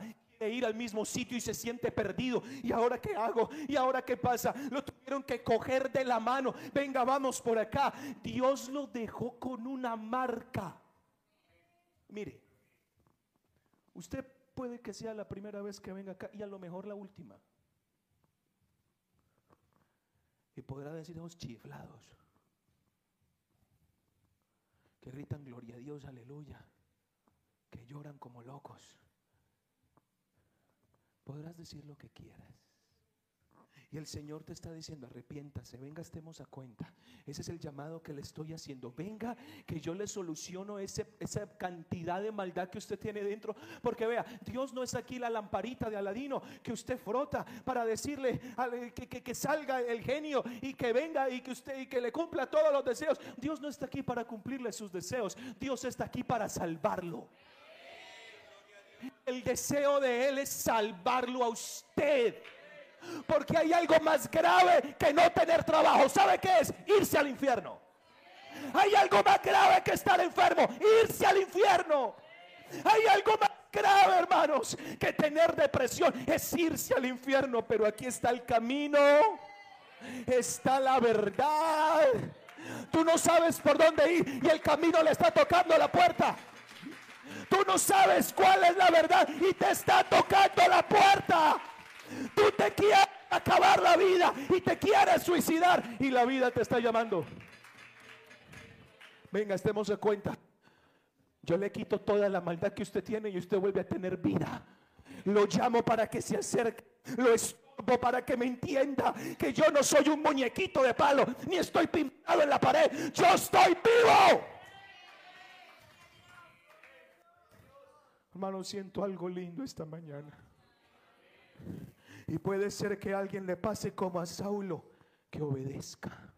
ir al mismo sitio y se siente perdido. ¿Y ahora qué hago? ¿Y ahora qué pasa? Lo tuvieron que coger de la mano. Venga, vamos por acá. Dios lo dejó con una marca. Mire, usted puede que sea la primera vez que venga acá y a lo mejor la última. Y podrá decir chiflados que gritan gloria a Dios, aleluya, que lloran como locos. Podrás decir lo que quieras. Y el Señor te está diciendo, arrepiéntase, venga, estemos a cuenta. Ese es el llamado que le estoy haciendo. Venga, que yo le soluciono ese, esa cantidad de maldad que usted tiene dentro. Porque vea, Dios no es aquí la lamparita de Aladino que usted frota para decirle que, que, que salga el genio y que venga y que usted y que le cumpla todos los deseos. Dios no está aquí para cumplirle sus deseos. Dios está aquí para salvarlo. El deseo de Él es salvarlo a usted. Porque hay algo más grave que no tener trabajo. ¿Sabe qué es? Irse al infierno. Hay algo más grave que estar enfermo. Irse al infierno. Hay algo más grave, hermanos, que tener depresión. Es irse al infierno. Pero aquí está el camino. Está la verdad. Tú no sabes por dónde ir y el camino le está tocando la puerta. Tú no sabes cuál es la verdad y te está tocando la puerta. Tú te quieres acabar la vida y te quieres suicidar y la vida te está llamando. Venga, estemos de cuenta. Yo le quito toda la maldad que usted tiene y usted vuelve a tener vida. Lo llamo para que se acerque. Lo estorbo para que me entienda que yo no soy un muñequito de palo, ni estoy pintado en la pared. Yo estoy vivo. Hermano, siento algo lindo esta mañana. Y puede ser que alguien le pase como a Saulo, que obedezca.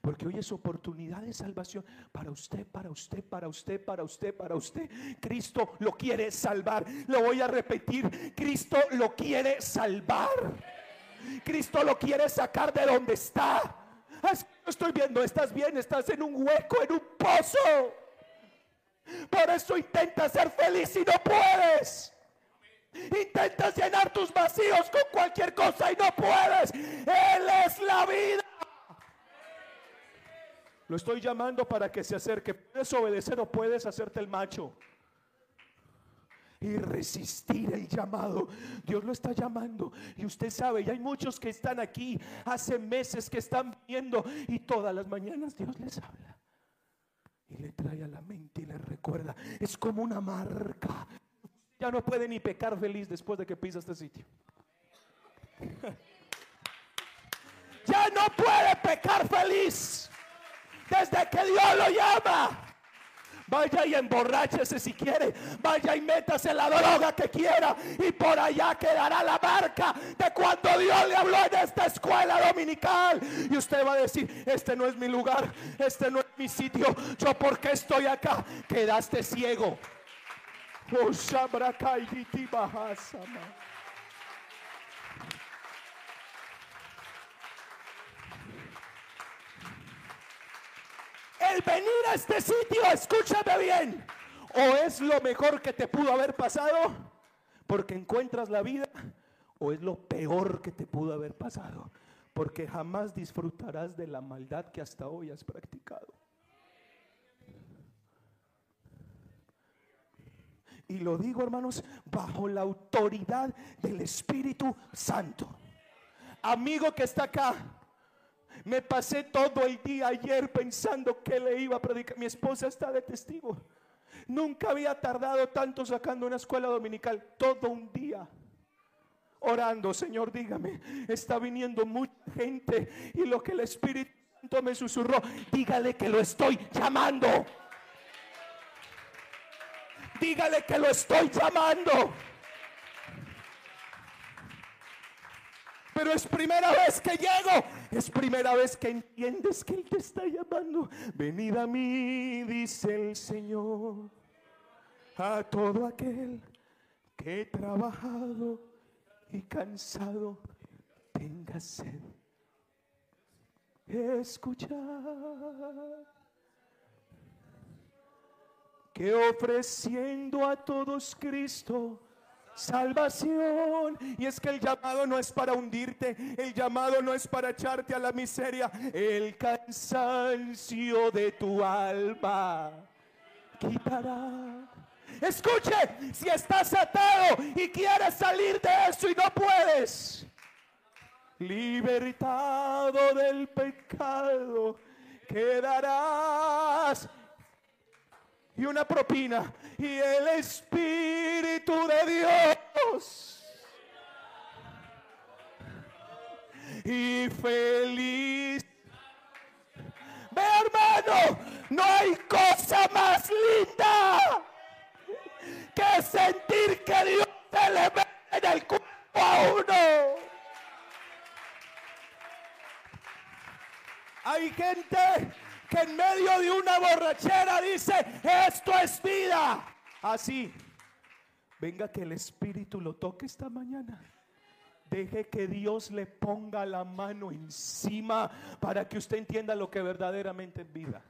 Porque hoy es oportunidad de salvación para usted, para usted, para usted, para usted, para usted. Cristo lo quiere salvar. Lo voy a repetir. Cristo lo quiere salvar. Cristo lo quiere sacar de donde está. Estoy viendo, estás bien, estás en un hueco, en un pozo. Por eso intenta ser feliz y no puedes. Intentas llenar tus vacíos con cualquier cosa y no puedes. Él es la vida. Lo estoy llamando para que se acerque. Puedes obedecer o puedes hacerte el macho. Y resistir el llamado. Dios lo está llamando. Y usted sabe, y hay muchos que están aquí hace meses que están viendo. Y todas las mañanas Dios les habla. Y le trae a la mente y le recuerda. Es como una marca ya no puede ni pecar feliz después de que pisa este sitio. ya no puede pecar feliz desde que Dios lo llama. Vaya y emborráchese si quiere. Vaya y métase la droga que quiera. Y por allá quedará la marca de cuando Dios le habló en esta escuela dominical. Y usted va a decir, este no es mi lugar. Este no es mi sitio. Yo porque estoy acá. Quedaste ciego. El venir a este sitio, escúchame bien, o es lo mejor que te pudo haber pasado porque encuentras la vida, o es lo peor que te pudo haber pasado porque jamás disfrutarás de la maldad que hasta hoy has practicado. Y lo digo, hermanos, bajo la autoridad del Espíritu Santo. Amigo que está acá, me pasé todo el día ayer pensando que le iba a predicar. Mi esposa está de testigo. Nunca había tardado tanto sacando una escuela dominical. Todo un día orando, Señor, dígame, está viniendo mucha gente y lo que el Espíritu Santo me susurró, dígale que lo estoy llamando. Dígale que lo estoy llamando. Pero es primera vez que llego. Es primera vez que entiendes que Él te está llamando. Venid a mí, dice el Señor, a todo aquel que he trabajado y cansado tenga sed. Escuchar que ofreciendo a todos Cristo salvación. Y es que el llamado no es para hundirte, el llamado no es para echarte a la miseria, el cansancio de tu alma quitará. Escuche, si estás atado y quieres salir de eso y no puedes, libertado del pecado, quedarás y una propina. Y el Espíritu de Dios y feliz. Ve hermano, no hay cosa más linda que sentir que Dios se le mete en el cuerpo a uno. Hay gente que en medio de una borrachera dice, esto es vida. Así. Venga que el Espíritu lo toque esta mañana. Deje que Dios le ponga la mano encima para que usted entienda lo que verdaderamente es vida.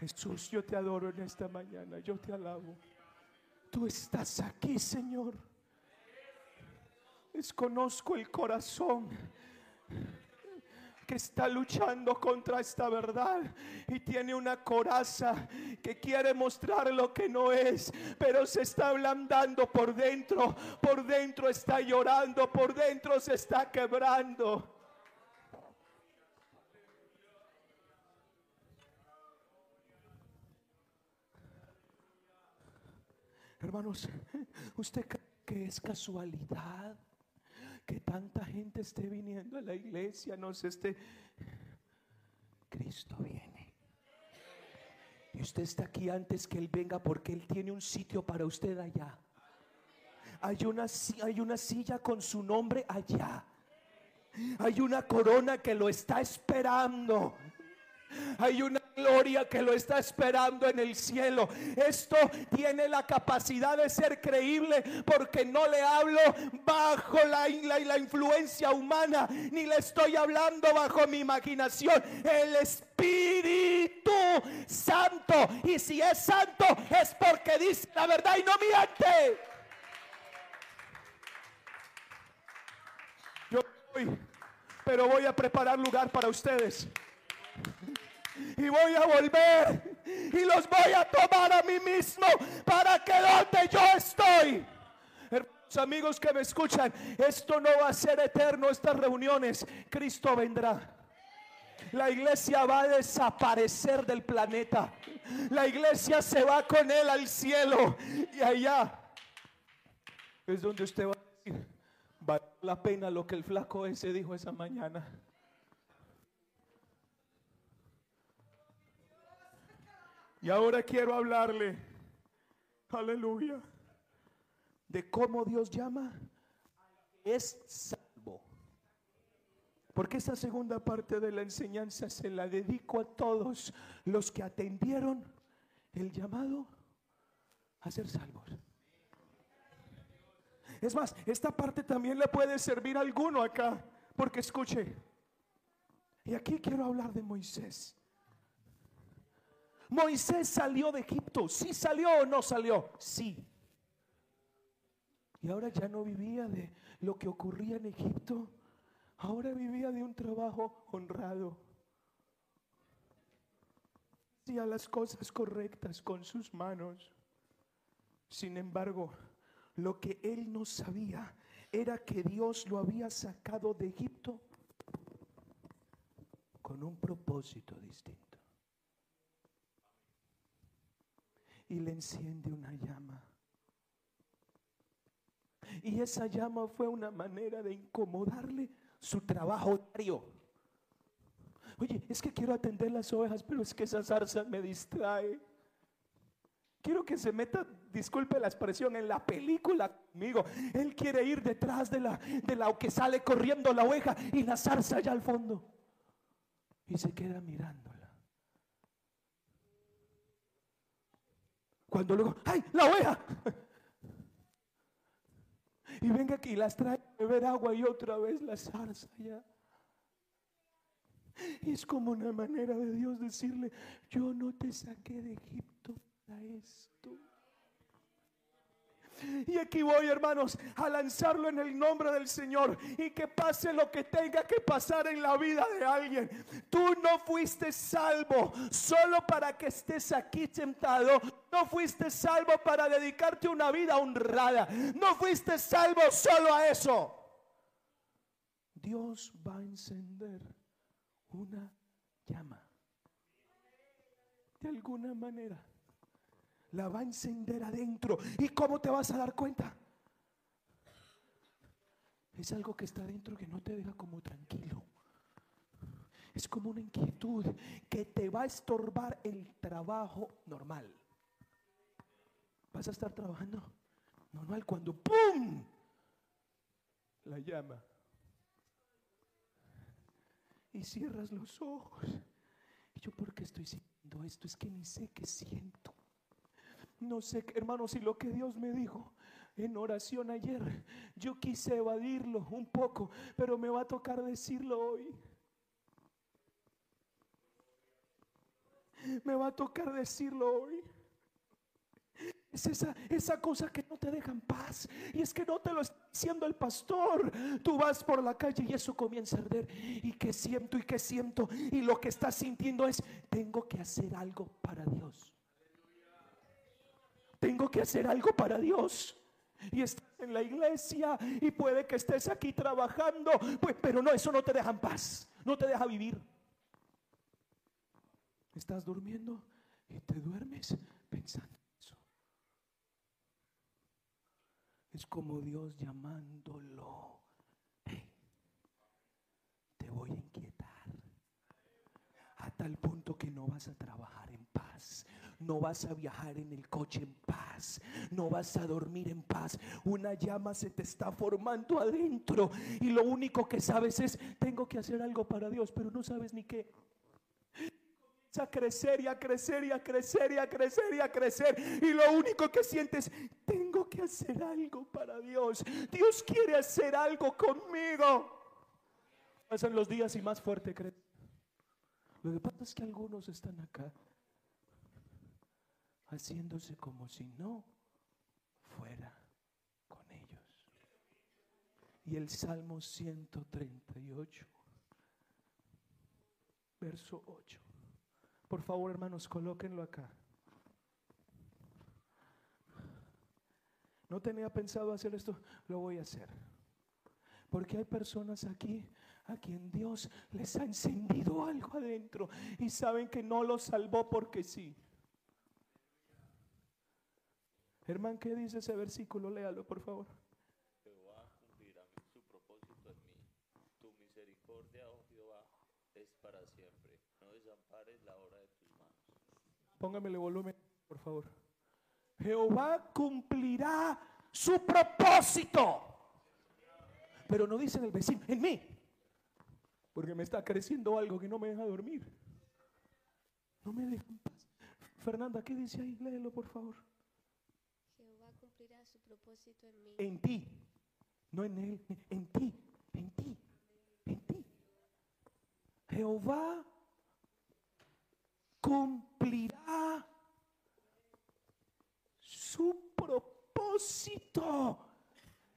Jesús, yo te adoro en esta mañana, yo te alabo. Tú estás aquí, Señor. Desconozco el corazón que está luchando contra esta verdad y tiene una coraza que quiere mostrar lo que no es, pero se está ablandando por dentro, por dentro está llorando, por dentro se está quebrando. Hermanos, ¿usted que es casualidad que tanta gente esté viniendo a la iglesia? No se esté... Cristo viene. Y usted está aquí antes que Él venga porque Él tiene un sitio para usted allá. Hay una, hay una silla con su nombre allá. Hay una corona que lo está esperando. Hay una gloria que lo está esperando en el cielo. Esto tiene la capacidad de ser creíble porque no le hablo bajo la, la, influencia humana, ni le estoy hablando bajo mi imaginación. El Espíritu Santo. Y si es santo es porque dice la verdad y no miente. Yo voy, pero voy a preparar lugar para ustedes y voy a volver y los voy a tomar a mí mismo para que donde yo estoy. Hermanos amigos que me escuchan, esto no va a ser eterno, estas reuniones. Cristo vendrá. La iglesia va a desaparecer del planeta. La iglesia se va con él al cielo. Y allá es donde usted va a decir, vale la pena lo que el flaco ese dijo esa mañana. Y ahora quiero hablarle, aleluya, de cómo Dios llama es salvo. Porque esta segunda parte de la enseñanza se la dedico a todos los que atendieron el llamado a ser salvos. Es más, esta parte también le puede servir a alguno acá, porque escuche, y aquí quiero hablar de Moisés. Moisés salió de Egipto. ¿Sí salió o no salió? Sí. Y ahora ya no vivía de lo que ocurría en Egipto. Ahora vivía de un trabajo honrado. Hacía las cosas correctas con sus manos. Sin embargo, lo que él no sabía era que Dios lo había sacado de Egipto con un propósito distinto. Y le enciende una llama. Y esa llama fue una manera de incomodarle su trabajo diario. Oye, es que quiero atender las ovejas, pero es que esa zarza me distrae. Quiero que se meta, disculpe la expresión, en la película conmigo. Él quiere ir detrás de la, de la que sale corriendo la oveja y la zarza allá al fondo. Y se queda mirando. Cuando luego, ¡ay, la oveja! Y venga aquí, las trae a beber agua y otra vez la zarza ya. Y es como una manera de Dios decirle, yo no te saqué de Egipto para esto. Y aquí voy, hermanos, a lanzarlo en el nombre del Señor y que pase lo que tenga que pasar en la vida de alguien. Tú no fuiste salvo solo para que estés aquí sentado. No fuiste salvo para dedicarte una vida honrada. No fuiste salvo solo a eso. Dios va a encender una llama. De alguna manera la va a encender adentro. ¿Y cómo te vas a dar cuenta? Es algo que está dentro que no te deja como tranquilo. Es como una inquietud que te va a estorbar el trabajo normal. Vas a estar trabajando normal cuando ¡pum! La llama. Y cierras los ojos. Y yo, ¿por qué estoy sintiendo esto? Es que ni sé qué siento. No sé, hermanos, si lo que Dios me dijo en oración ayer, yo quise evadirlo un poco, pero me va a tocar decirlo hoy. Me va a tocar decirlo hoy. Es esa, esa cosa que no te deja en paz. Y es que no te lo está diciendo el pastor. Tú vas por la calle y eso comienza a arder. Y que siento y que siento. Y lo que estás sintiendo es, tengo que hacer algo para Dios. Tengo que hacer algo para Dios. Y estás en la iglesia y puede que estés aquí trabajando. Pues, pero no, eso no te deja en paz. No te deja vivir. Estás durmiendo y te duermes pensando eso. Es como Dios llamándolo. te voy a inquietar. A tal punto que no vas a trabajar en paz. No vas a viajar en el coche en paz. No vas a dormir en paz. Una llama se te está formando adentro. Y lo único que sabes es, tengo que hacer algo para Dios, pero no sabes ni qué a crecer y a crecer y a crecer y a crecer y a crecer. Y lo único que sientes, tengo que hacer algo para Dios. Dios quiere hacer algo conmigo. Pasan los días y más fuerte creen. Lo que pasa es que algunos están acá haciéndose como si no fuera con ellos. Y el Salmo 138, verso 8. Por favor, hermanos, colóquenlo acá. No tenía pensado hacer esto, lo voy a hacer. Porque hay personas aquí a quien Dios les ha encendido algo adentro y saben que no los salvó porque sí. Hermano, ¿qué dice ese versículo? Léalo, por favor. Jehová cumplirá su propósito en mí. Tu misericordia, oh Jehová, es para siempre. No desampares la obra de tus manos. Póngamele volumen, por favor. Jehová cumplirá su propósito. Pero no dice en el vecino, en mí. Porque me está creciendo algo que no me deja dormir. No me deja en paz. Fernanda, ¿qué dice ahí? Léelo, por favor. Propósito en mí. En ti. No en él, en ti, en ti, en ti. Jehová cumplirá su propósito.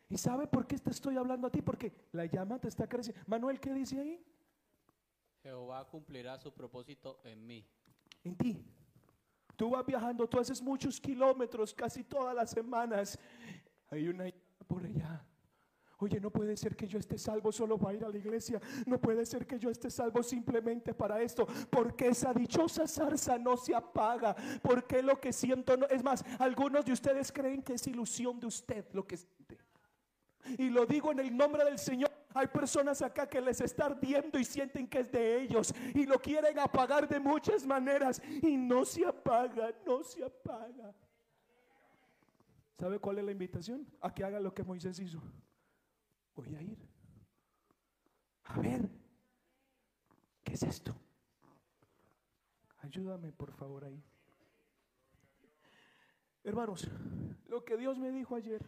¿Y sabe por qué te estoy hablando a ti? Porque la llama te está creciendo. Manuel, ¿qué dice ahí? Jehová cumplirá su propósito en mí. En ti. Tú vas viajando, tú haces muchos kilómetros casi todas las semanas. Hay una por allá. Oye, no puede ser que yo esté salvo solo para ir a la iglesia. No puede ser que yo esté salvo simplemente para esto. Porque esa dichosa zarza no se apaga. Porque lo que siento no. Es más, algunos de ustedes creen que es ilusión de usted lo que siente. Y lo digo en el nombre del Señor. Hay personas acá que les está ardiendo y sienten que es de ellos. Y lo quieren apagar de muchas maneras. Y no se apaga, no se apaga. ¿Sabe cuál es la invitación? A que haga lo que Moisés hizo voy a ir. A ver, ¿qué es esto? Ayúdame por favor ahí. Hermanos, lo que Dios me dijo ayer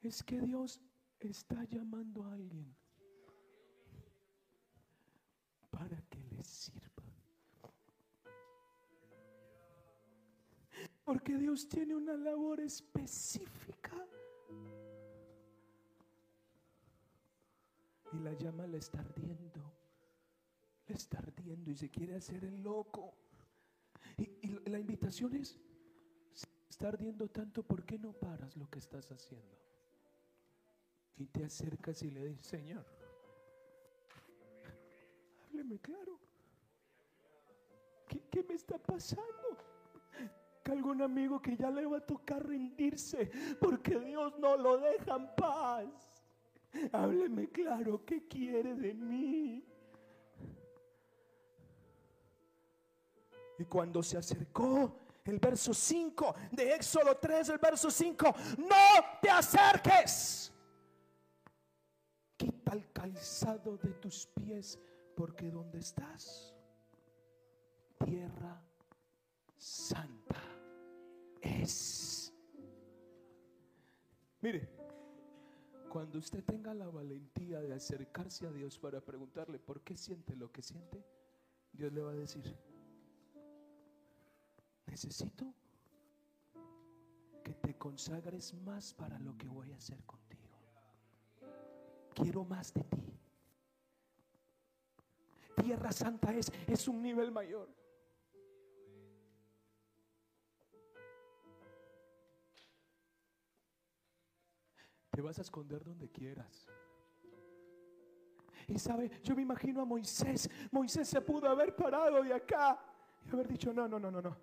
es que Dios está llamando a alguien para que le sirva. Porque Dios tiene una labor específica y la llama le está ardiendo. Le está ardiendo y se quiere hacer el loco. Y, la invitación es, si está ardiendo tanto, ¿por qué no paras lo que estás haciendo? Y te acercas y le dices, Señor, hábleme claro. ¿Qué, ¿Qué, me está pasando? Que algún amigo que ya le va a tocar rendirse porque Dios no lo deja en paz. Hábleme claro, ¿qué quiere de mí? Y cuando se acercó, el verso 5 de Éxodo 3, el verso 5, no te acerques. Quita el calzado de tus pies, porque donde estás, tierra santa es. Mire, cuando usted tenga la valentía de acercarse a Dios para preguntarle por qué siente lo que siente, Dios le va a decir, necesito que te consagres más para lo que voy a hacer contigo. Quiero más de ti. Tierra Santa es, es un nivel mayor. Te vas a esconder donde quieras. Y sabe, yo me imagino a Moisés. Moisés se pudo haber parado de acá y haber dicho, no, no, no, no, no.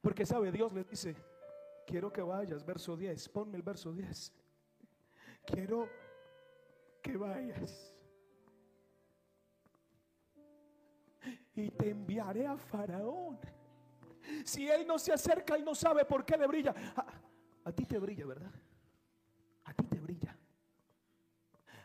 Porque sabe, Dios le dice, quiero que vayas, verso 10, ponme el verso 10. Quiero que vayas. Y te enviaré a Faraón. Si él no se acerca, él no sabe por qué le brilla. A, a ti te brilla, ¿verdad? A ti te brilla.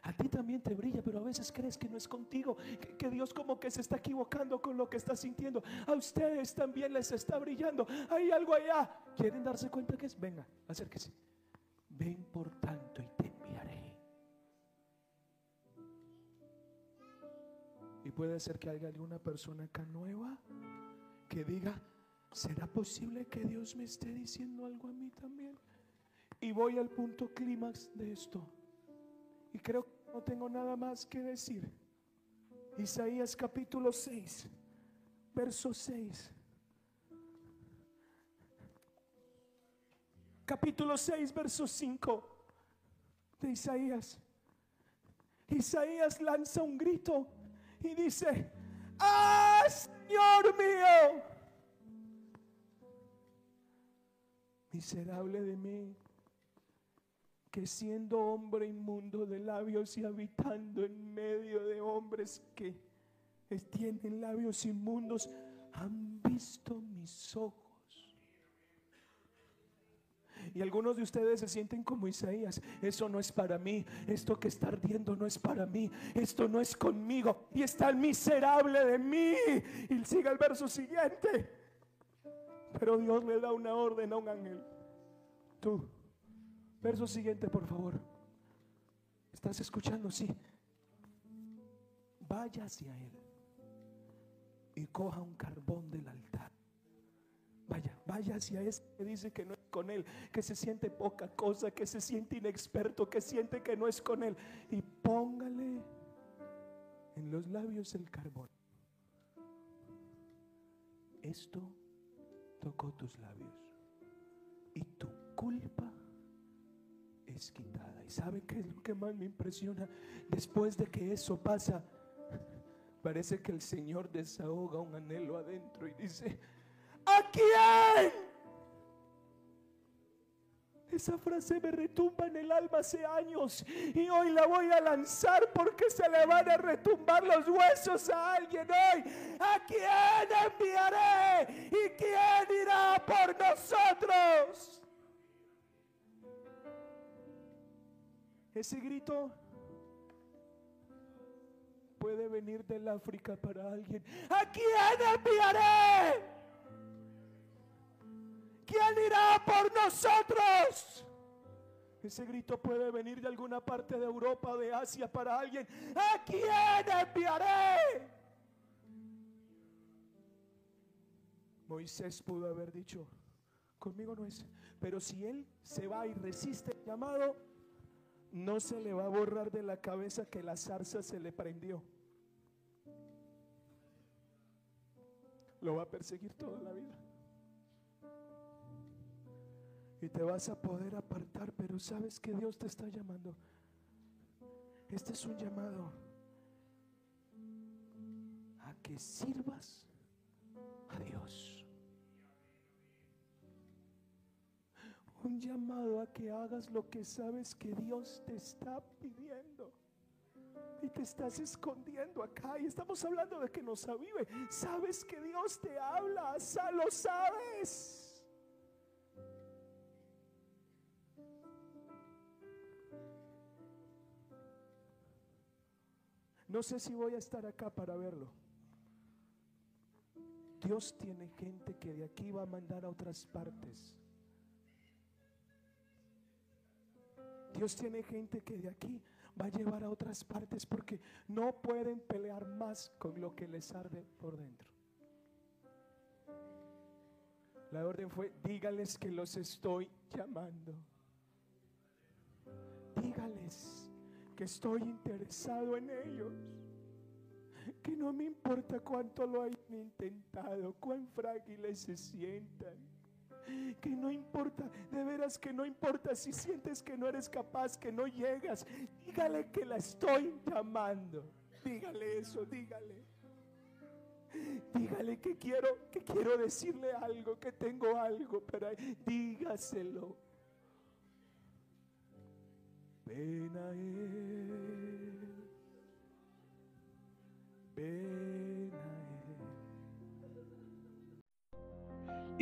A ti también te brilla, pero a veces crees que no es contigo, que, Dios como que se está equivocando con lo que está sintiendo. A ustedes también les está brillando. Hay algo allá. ¿Quieren darse cuenta que es? Venga, acérquese. Ven por tanto y te enviaré. Y puede ser que haya alguna persona acá nueva que diga, ¿será posible que Dios me esté diciendo algo a mí también? Y voy al punto clímax de esto. Y creo que no tengo nada más que decir. Isaías capítulo 6, verso 6. Capítulo 6, verso 5 de Isaías. Isaías lanza un grito y dice, ¡Ah, Señor mío! Miserable de mí que siendo hombre inmundo de labios y habitando en medio de hombres que tienen labios inmundos, han visto mis ojos. Y algunos de ustedes se sienten como Isaías. Eso no es para mí. Esto que está ardiendo no es para mí. Esto no es conmigo. Y está el miserable de mí. Y sigue el verso siguiente. Pero Dios le da una orden a un ángel. Tú Verso siguiente, por favor. ¿Estás escuchando? Sí. Vaya hacia Él y coja un carbón del altar. Vaya, vaya hacia ese que dice que no es con Él, que se siente poca cosa, que se siente inexperto, que siente que no es con Él. Y póngale en los labios el carbón. Esto tocó tus labios. Y tu culpa es quitada. ¿Y sabe qué es lo que más me impresiona? Después de que eso pasa, parece que el Señor desahoga un anhelo adentro y dice, ¿a quién? Esa frase me retumba en el alma hace años y hoy la voy a lanzar porque se le van a retumbar los huesos a alguien hoy. ¿A quién enviaré? ¿Y quién irá por nosotros? Ese grito puede venir del África para alguien. ¿A quién enviaré? ¿Quién irá por nosotros? Ese grito puede venir de alguna parte de Europa de Asia para alguien. ¿A quién enviaré? Moisés pudo haber dicho, conmigo no es, pero si él se va y resiste el llamado, no se le va a borrar de la cabeza que la zarza se le prendió. Lo va a perseguir toda la vida. Y te vas a poder apartar, pero sabes que Dios te está llamando. Este es un llamado a que sirvas a Dios. Un llamado a que hagas lo que sabes que Dios te está pidiendo. Y te estás escondiendo acá y estamos hablando de que nos avive. Sabes que Dios te habla, lo sabes. No sé si voy a estar acá para verlo. Dios tiene gente que de aquí va a mandar a otras partes. Dios tiene gente que de aquí va a llevar a otras partes porque no pueden pelear más con lo que les arde por dentro. La orden fue, dígales que los estoy llamando. Dígales que estoy interesado en ellos. Que no me importa cuánto lo hayan intentado, cuán frágiles se sientan. Que no importa, de veras que no importa si sientes que no eres capaz, que no llegas. Dígale que la estoy llamando. Dígale eso, dígale. Dígale que quiero, que quiero decirle algo, que tengo algo para dígaselo. Ven a él. Ven